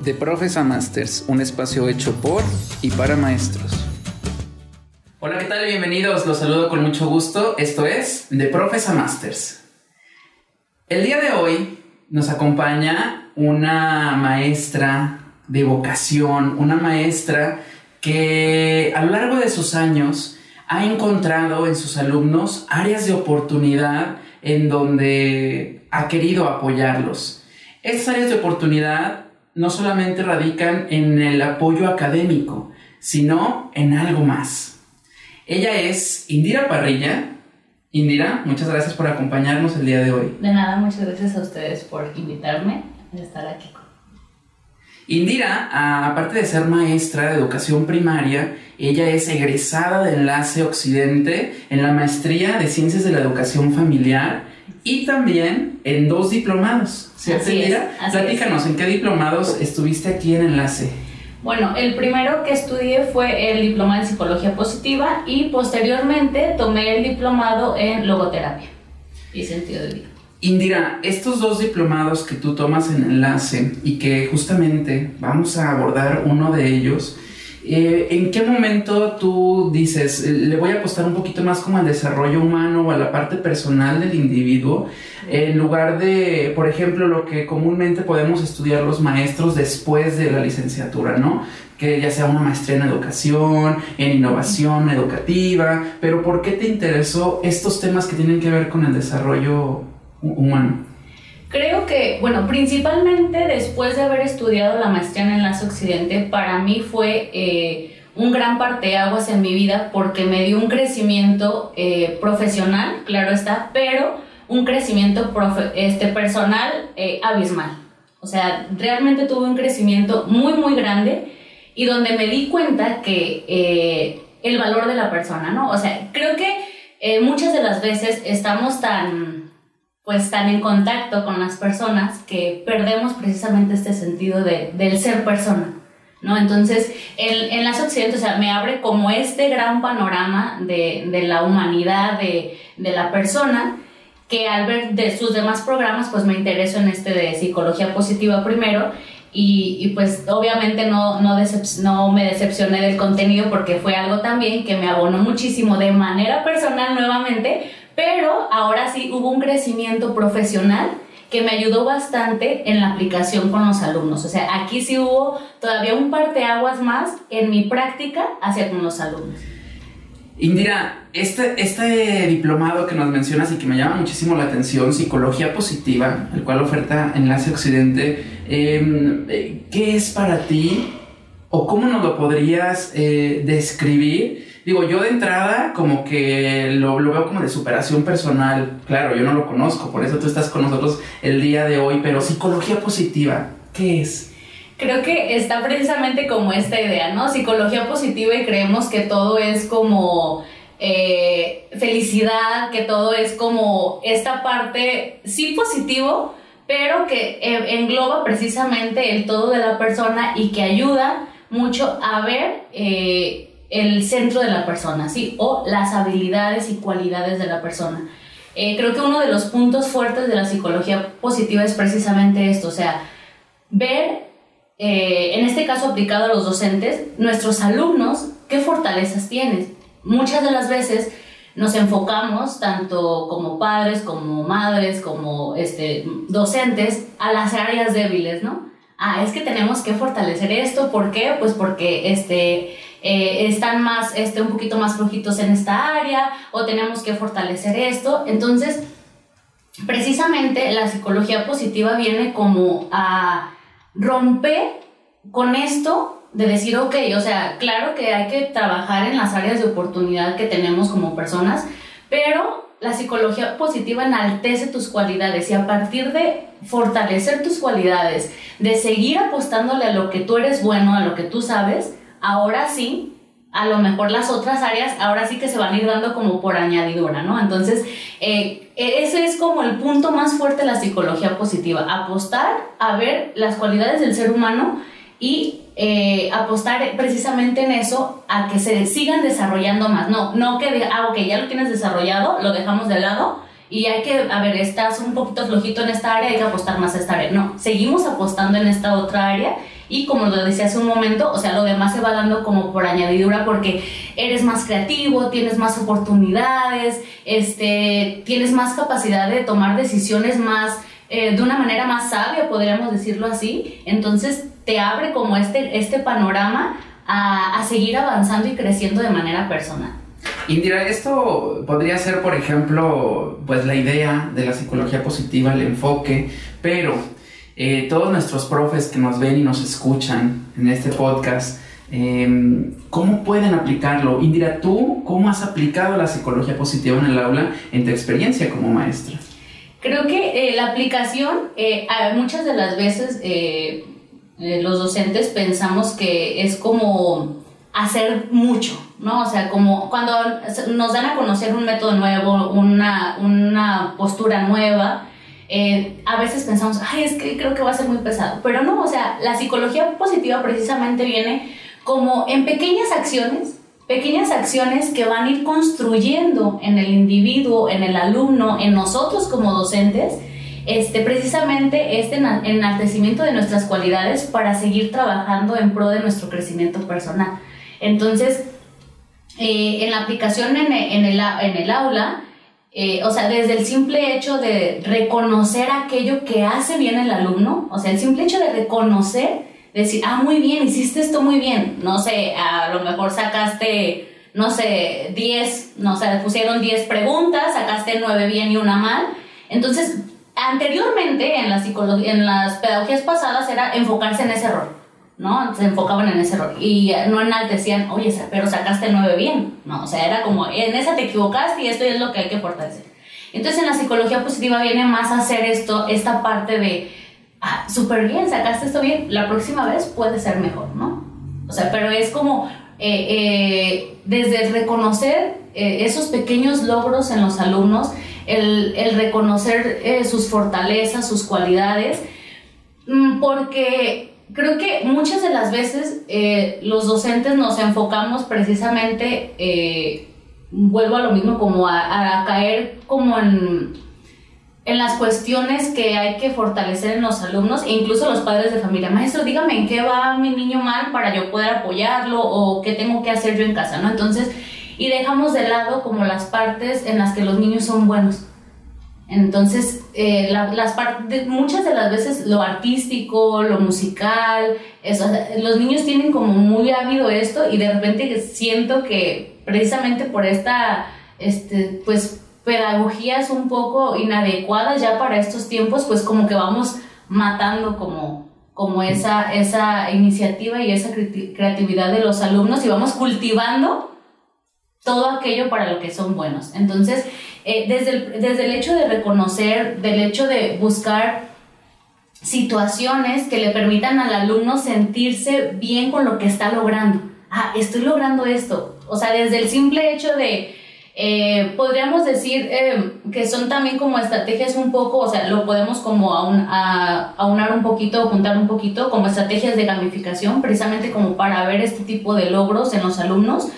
De Profes a Masters, un espacio hecho por y para maestros. Hola, ¿qué tal? Bienvenidos, los saludo con mucho gusto. Esto es De Profes a Masters. El día de hoy nos acompaña una maestra de vocación, una maestra que a lo largo de sus años ha encontrado en sus alumnos áreas de oportunidad en donde ha querido apoyarlos. Estas áreas de oportunidad no solamente radican en el apoyo académico, sino en algo más. Ella es Indira Parrilla. Indira, muchas gracias por acompañarnos el día de hoy. De nada, muchas gracias a ustedes por invitarme a estar aquí. Indira, aparte de ser maestra de educación primaria, ella es egresada de Enlace Occidente en la maestría de Ciencias de la Educación Familiar y también en dos diplomados. ¿Cierto? Platícanos, ¿en qué diplomados estuviste aquí en Enlace? Bueno, el primero que estudié fue el diplomado en psicología positiva y posteriormente tomé el diplomado en logoterapia y sentido de vida. Indira, estos dos diplomados que tú tomas en enlace y que justamente vamos a abordar uno de ellos, eh, ¿en qué momento tú dices, le voy a apostar un poquito más como al desarrollo humano o a la parte personal del individuo, en lugar de, por ejemplo, lo que comúnmente podemos estudiar los maestros después de la licenciatura, ¿no? que ya sea una maestría en educación, en innovación educativa, pero ¿por qué te interesó estos temas que tienen que ver con el desarrollo humano? Creo que, bueno, principalmente después de haber estudiado la maestría en Enlace Occidente, para mí fue eh, un gran parteaguas en mi vida porque me dio un crecimiento eh, profesional, claro está, pero un crecimiento este, personal eh, abismal. O sea, realmente tuve un crecimiento muy, muy grande y donde me di cuenta que el valor de la persona, ¿no? O sea, creo que muchas de las veces estamos tan pues tan en contacto con las personas que perdemos precisamente este sentido de, del ser persona. ¿no? Entonces, en, en las occidentes, o sea, me abre como este gran panorama de, de la humanidad, de, de, la persona, que al ver de sus demás programas, pues me intereso en este de psicología positiva primero, y, y pues obviamente no, no, no me decepcioné del contenido porque fue algo también que me abonó muchísimo de manera personal nuevamente, pero ahora sí hubo un crecimiento profesional que me ayudó bastante en la aplicación con los alumnos. O sea, aquí sí hubo todavía un parteaguas más en mi práctica hacia con los alumnos. Indira, este, este diplomado que nos mencionas y que me llama muchísimo la atención, Psicología Positiva, el cual oferta Enlace Occidente, em, ¿qué es para ti o cómo nos lo podrías eh, describir? Digo, yo de entrada como que lo, lo, veo como de superación personal. Claro, yo no lo conozco, por eso tú estás con nosotros el día de hoy, pero psicología positiva, ¿qué es? Creo que está precisamente como esta idea, ¿no? Psicología positiva y creemos que todo es como eh, felicidad, que todo es como esta parte, sí positivo, pero que eh, engloba precisamente el todo de la persona y que ayuda mucho a ver eh, el centro de la persona, ¿sí? O las habilidades y cualidades de la persona. Eh, creo que uno de los puntos fuertes de la psicología positiva es precisamente esto, o sea, ver, eh, en este caso aplicado a los docentes, nuestros alumnos, qué fortalezas tienes. Muchas de las veces nos enfocamos, tanto como padres, como madres, como este, docentes, a las áreas débiles, ¿no? Ah, es que tenemos que fortalecer esto, ¿por qué? Pues porque este eh, están más, este, un poquito más flojitos en esta área o tenemos que fortalecer esto. Entonces, precisamente la psicología positiva viene como a romper con esto de decir, ok, o sea, claro que hay que trabajar en las áreas de oportunidad que tenemos como personas, pero la psicología positiva enaltece tus cualidades y a partir de fortalecer tus cualidades, de seguir apostándole a lo que tú eres bueno, a lo que tú sabes, ahora sí, a lo mejor las otras áreas, ahora sí que se van a ir dando como por añadidura, ¿no? Entonces, eh, ese es como el punto más fuerte de la psicología positiva, apostar a ver las cualidades del ser humano y eh, apostar precisamente en eso a que se sigan desarrollando más. No, no que, ah, ok, ya lo tienes desarrollado, lo dejamos de lado y hay que, a ver, estás un poquito flojito en esta área, hay que apostar más a esta área. No, seguimos apostando en esta otra área y como lo decía hace un momento, o sea, lo demás se va dando como por añadidura porque eres más creativo, tienes más oportunidades, este, tienes más capacidad de tomar decisiones más, eh, de una manera más sabia, podríamos decirlo así. Entonces te abre como este, este panorama a, a seguir avanzando y creciendo de manera personal. Indira, esto podría ser, por ejemplo, pues la idea de la psicología positiva, el enfoque, pero eh, todos nuestros profes que nos ven y nos escuchan en este podcast, em, ¿cómo pueden aplicarlo? Indira, ¿tú cómo has aplicado la psicología positiva en el aula en tu experiencia como maestra? Creo que eh, la aplicación, eh, muchas de las veces los docentes pensamos que es como hacer mucho, ¿no? O sea, como cuando nos dan a conocer un método nuevo, una, una postura nueva, eh, a veces pensamos, ay, es que creo que va a ser muy pesado, pero no, o sea, la psicología positiva precisamente viene como en pequeñas acciones, pequeñas acciones que van a ir construyendo en el individuo, en el alumno, en nosotros como docentes, este, precisamente este enaltecimiento de nuestras cualidades para seguir trabajando en pro de nuestro crecimiento personal. Entonces, eh, en la aplicación en, el, en el aula, eh, o sea, desde el simple hecho de reconocer aquello que hace bien el alumno, o sea, el simple hecho de reconocer, decir, ah, muy bien, hiciste esto muy bien, no sé, a lo mejor sacaste, no sé, 10, no sé, pusieron 10 preguntas, sacaste 9 bien y una mal, entonces, anteriormente en la en las pedagogías pasadas era enfocarse en ese error. ¿no? Se enfocaban en ese error y no enaltecían, oye, pero sacaste 9 bien, ¿no? O sea, era como, en esa te equivocaste y esto es lo que hay que fortalecer. Entonces en la psicología positiva viene más a hacer esto, esta parte de, ah, súper bien, sacaste esto bien, la próxima vez puede ser mejor, ¿no? O sea, pero es como eh, eh, desde reconocer eh, esos pequeños logros en los alumnos, el, reconocer sus fortalezas, sus cualidades, mm, porque creo que muchas de las veces eh, los docentes nos enfocamos precisamente, eh, vuelvo a lo mismo, como a, caer como en, en, las cuestiones que hay que fortalecer en los alumnos e incluso los padres de familia. Maestro, dígame en qué va mi niño mal para yo poder apoyarlo o qué tengo que hacer yo en casa, ¿no? Entonces, y dejamos de lado como las partes en las que los niños son buenos. Entonces, eh, las muchas de las veces lo artístico, lo musical, los niños tienen como muy ávido esto y de repente siento que precisamente por esta, este, pues, pedagogías un poco inadecuadas ya para estos tiempos, pues como que vamos matando como, como esa, esa iniciativa y esa creatividad de los alumnos y vamos cultivando todo aquello para lo que son buenos. Entonces, eh, desde, el, desde el hecho de reconocer, del hecho de buscar situaciones que le permitan al alumno sentirse bien con lo que está logrando. Ah, estoy logrando esto. O sea, desde el simple hecho de, eh, podríamos decir eh, que son también como estrategias un poco, o sea, lo podemos como aun, a, aunar un poquito, juntar un poquito, como estrategias de gamificación, precisamente como para ver este tipo de logros en los alumnos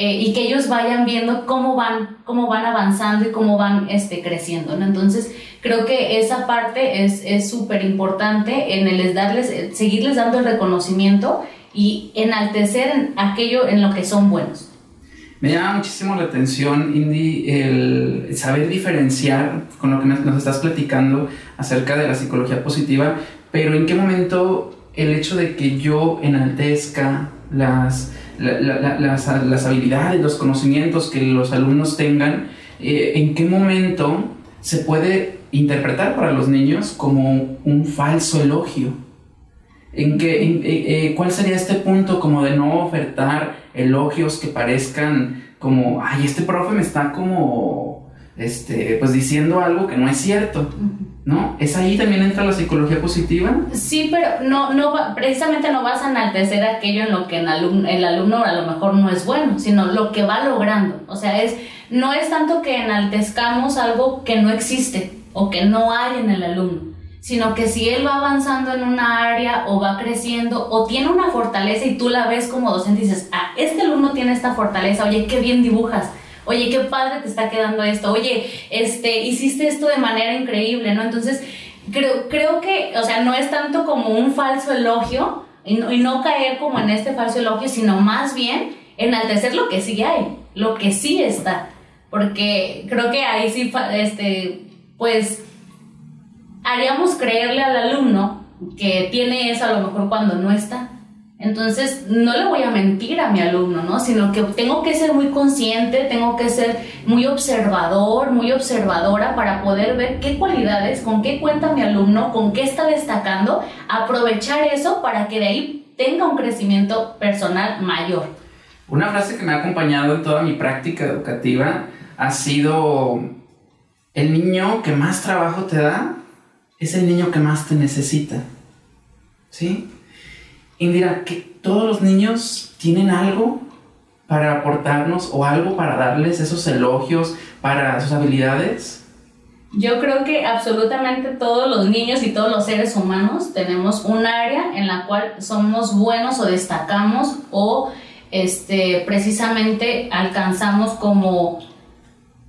eh, y que ellos vayan viendo cómo van, cómo van avanzando y cómo van este, creciendo, ¿no? Entonces, creo que esa parte es súper importante en el darles, eh, seguirles dando el reconocimiento y enaltecer aquello en lo que son buenos. Me llama muchísimo la atención, Indy, el saber diferenciar con lo que nos estás platicando acerca de la psicología positiva, pero en qué momento el hecho de que yo enaltezca las las, habilidades, los conocimientos que los alumnos tengan, eh, en qué momento se puede interpretar para los niños como un falso elogio. ¿En qué, eh, eh, ¿Cuál sería este punto como de no ofertar elogios que parezcan como, ay, este profe me está como, este, pues diciendo algo que no es cierto? ¿No? ¿Es ahí también entra la psicología positiva? Sí, pero no, no precisamente no vas a enaltecer aquello en lo que el alumno, el alumno a lo mejor no es bueno, sino lo que va logrando. O sea, es, no es tanto que enaltezcamos algo que no existe o que no hay en el alumno, sino que si él va avanzando en una área o va creciendo o tiene una fortaleza y tú la ves como docente y dices, ah, este alumno tiene esta fortaleza, oye, qué bien dibujas oye, qué padre te está quedando esto, oye, este, hiciste esto de manera increíble, ¿no? Entonces, creo, creo que, o sea, no es tanto como un falso elogio, Y no, caer como en este falso elogio, sino más bien enaltecer lo que sí hay, lo que sí está. Porque creo que ahí sí, este, pues, haríamos creerle al alumno que tiene eso a lo mejor cuando no está. Entonces, no le voy a mentir a mi alumno, ¿no? Sino que tengo que ser muy consciente, tengo que ser muy observador, muy observadora para poder ver qué cualidades, con qué cuenta mi alumno, con qué está destacando, aprovechar eso para que de ahí tenga un crecimiento personal mayor. Una frase que me ha acompañado en toda mi práctica educativa ha sido, el niño que más trabajo te da es el niño que más te necesita. ¿Sí? Indira, que todos los niños tienen algo para aportarnos o algo para darles esos elogios para sus habilidades? Yo creo que absolutamente todos los niños y todos los seres humanos tenemos un área en la cual somos buenos o destacamos o este, precisamente alcanzamos como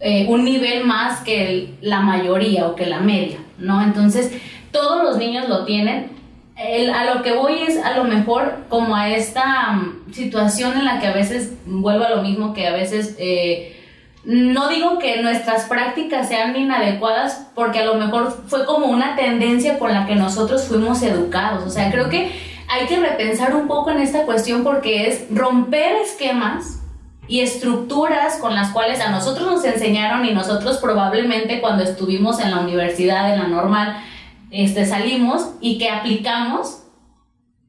eh, un nivel más que la mayoría o que la media, ¿no? Entonces, todos los niños lo tienen. A lo que voy es a lo mejor como a esta mm, situación en la que a veces vuelvo a lo mismo que a veces eh, no digo que nuestras prácticas sean inadecuadas porque a lo mejor fue como una tendencia con la que nosotros fuimos educados. O sea, creo que hay que repensar un poco en esta cuestión porque es romper esquemas y estructuras con las cuales a nosotros nos enseñaron y nosotros probablemente cuando estuvimos en la universidad, en la normal, este, salimos y que aplicamos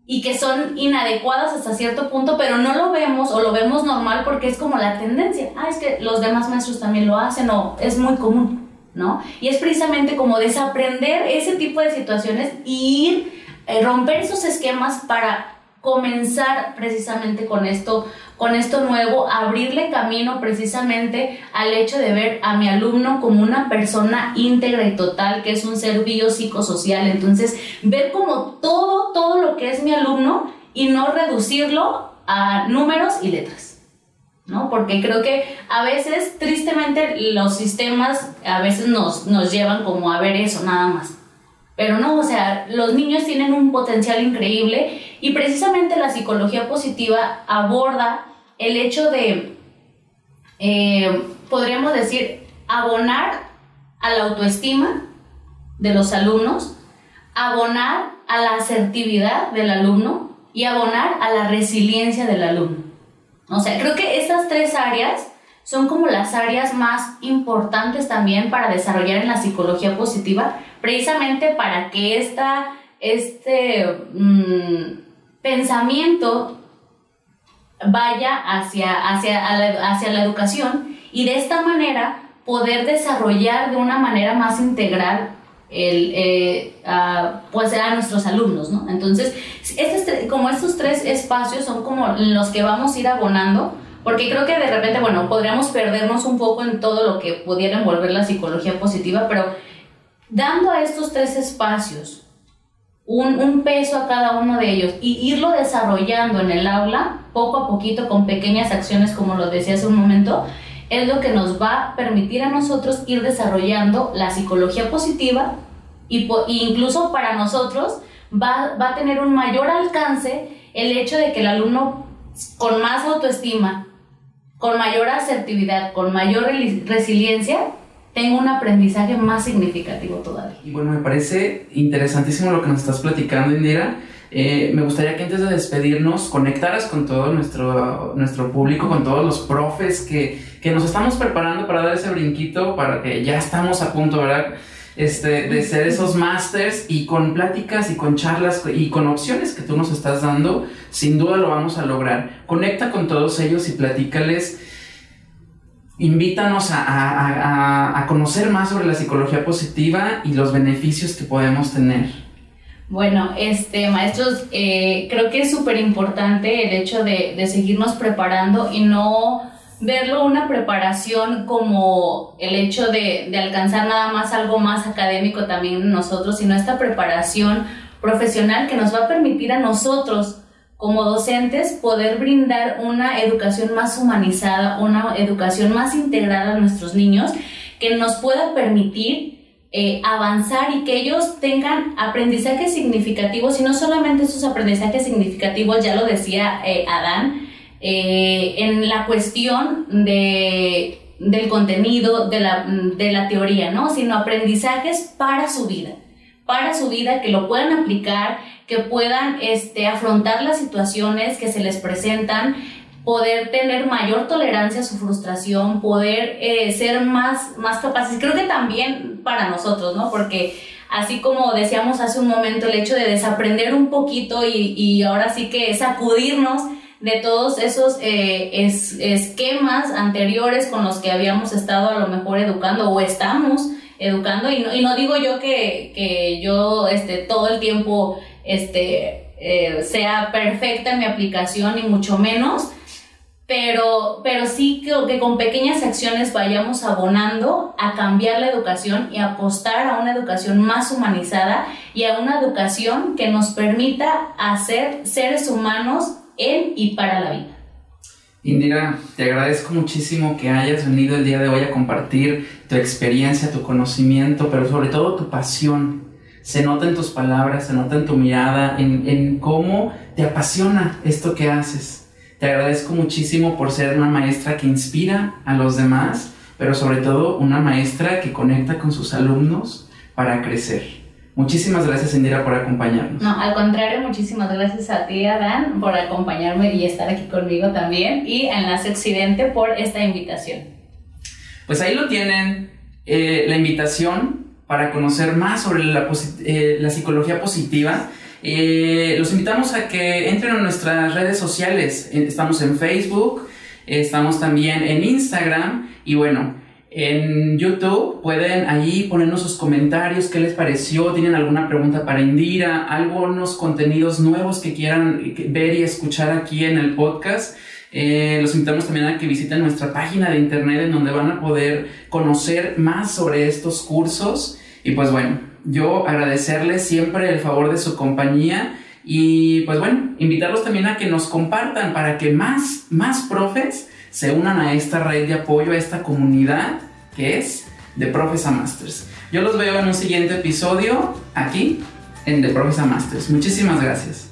y que son inadecuadas hasta cierto punto, pero no lo vemos o lo vemos normal porque es como la tendencia. Ah, es que los demás maestros también lo hacen o es muy común, ¿no? Y es precisamente como desaprender ese tipo de situaciones y eh, romper esos esquemas para comenzar precisamente con esto, con esto nuevo, abrirle camino precisamente al hecho de ver a mi alumno como una persona íntegra y total, que es un ser biopsicosocial. Entonces, ver como todo, todo lo que es mi alumno y no reducirlo a números y letras. ¿no? Porque creo que a veces, tristemente, los sistemas a veces nos, nos llevan como a ver eso nada más. Pero no, o sea, los niños tienen un potencial increíble y precisamente la psicología positiva aborda el hecho de, eh, podríamos decir, abonar a la autoestima de los alumnos, abonar a la asertividad del alumno y abonar a la resiliencia del alumno. O sea, creo que estas tres áreas son como las áreas más importantes también para desarrollar en la psicología positiva, precisamente para que esta, este mm, pensamiento vaya hacia, hacia, la, hacia la educación y de esta manera poder desarrollar de una manera más integral el, eh, a, pues a nuestros alumnos, ¿no? Entonces, como estos tres espacios son como los que vamos a ir abonando, porque creo que de repente, bueno, podríamos perdernos un poco en todo lo que pudiera envolver la psicología positiva, pero dando a estos tres espacios un, peso a cada uno de ellos y irlo desarrollando en el aula, poco a poquito, con pequeñas acciones, como lo decía hace un momento, es lo que nos va a permitir a nosotros ir desarrollando la psicología positiva y, incluso para nosotros va, va a tener un mayor alcance el hecho de que el alumno con más autoestima, con mayor asertividad, con mayor resiliencia, tengo un aprendizaje más significativo todavía. Y bueno, me parece interesantísimo lo que nos estás platicando, Indira. Eh, me gustaría que antes de despedirnos conectaras con todo nuestro, nuestro público, con todos los profes que, que nos estamos preparando para dar ese brinquito, para que ya estamos a punto, ¿verdad? Este, de ser esos masters y con pláticas y con charlas y con opciones que tú nos estás dando, sin duda lo vamos a lograr. Conecta con todos ellos y platícales invítanos a, conocer más sobre la psicología positiva y los beneficios que podemos tener. Bueno, este, maestros, eh, creo que es súper importante el hecho de, seguirnos preparando y no verlo una preparación como el hecho de, de alcanzar nada más algo más académico también nosotros, sino esta preparación profesional que nos va a permitir a nosotros como docentes poder brindar una educación más humanizada, una educación más integrada a nuestros niños que nos pueda permitir eh, avanzar y que ellos tengan aprendizajes significativos y no solamente esos aprendizajes significativos, ya lo decía eh, Adán, eh, en la cuestión de, del contenido, de la, de la teoría, ¿no? sino aprendizajes para su vida, para su vida, que lo puedan aplicar, que puedan este, afrontar las situaciones que se les presentan poder tener mayor tolerancia a su frustración, poder eh, ser más, más capaces. Creo que también para nosotros, ¿no? Porque así como decíamos hace un momento, el hecho de desaprender un poquito y, y ahora sí que sacudirnos de todos esos eh, esquemas anteriores con los que habíamos estado a lo mejor educando o estamos educando y no, y no digo yo que, que yo este, todo el tiempo este, eh, sea perfecta en mi aplicación, ni mucho menos, pero, pero sí que, que, con pequeñas acciones vayamos abonando a cambiar la educación y apostar a una educación más humanizada y a una educación que nos permita hacer seres humanos en y para la vida. Indira, te agradezco muchísimo que hayas venido el día de hoy a compartir tu experiencia, tu conocimiento, pero sobre todo tu pasión. Se nota en tus palabras, se nota en tu mirada, en, en cómo te apasiona esto que haces. Te agradezco muchísimo por ser una maestra que inspira a los demás, pero sobre todo una maestra que conecta con sus alumnos para crecer. Muchísimas gracias, Indira, por acompañarnos. No, al contrario, muchísimas gracias a ti, Adán, por acompañarme y estar aquí conmigo también, y a Enlace Occidente por esta invitación. Pues ahí lo tienen, eh, la invitación para conocer más sobre la, eh, psicología positiva. Eh, los invitamos a que entren a nuestras redes sociales. Estamos en Facebook, estamos también en Instagram y bueno, en YouTube pueden ahí ponernos sus comentarios, qué les pareció, tienen alguna pregunta para Indira, algunos contenidos nuevos que quieran ver y escuchar aquí en el podcast. Eh, los invitamos también a que visiten nuestra página de internet en donde van a poder conocer más sobre estos cursos. Y pues bueno, yo agradecerles siempre el favor de su compañía y pues bueno, invitarlos también a que nos compartan para que más, más profes se unan a esta red de apoyo, a esta comunidad que es de Profes a Masters. Yo los veo en un siguiente episodio aquí en The Profes Masters. Muchísimas gracias.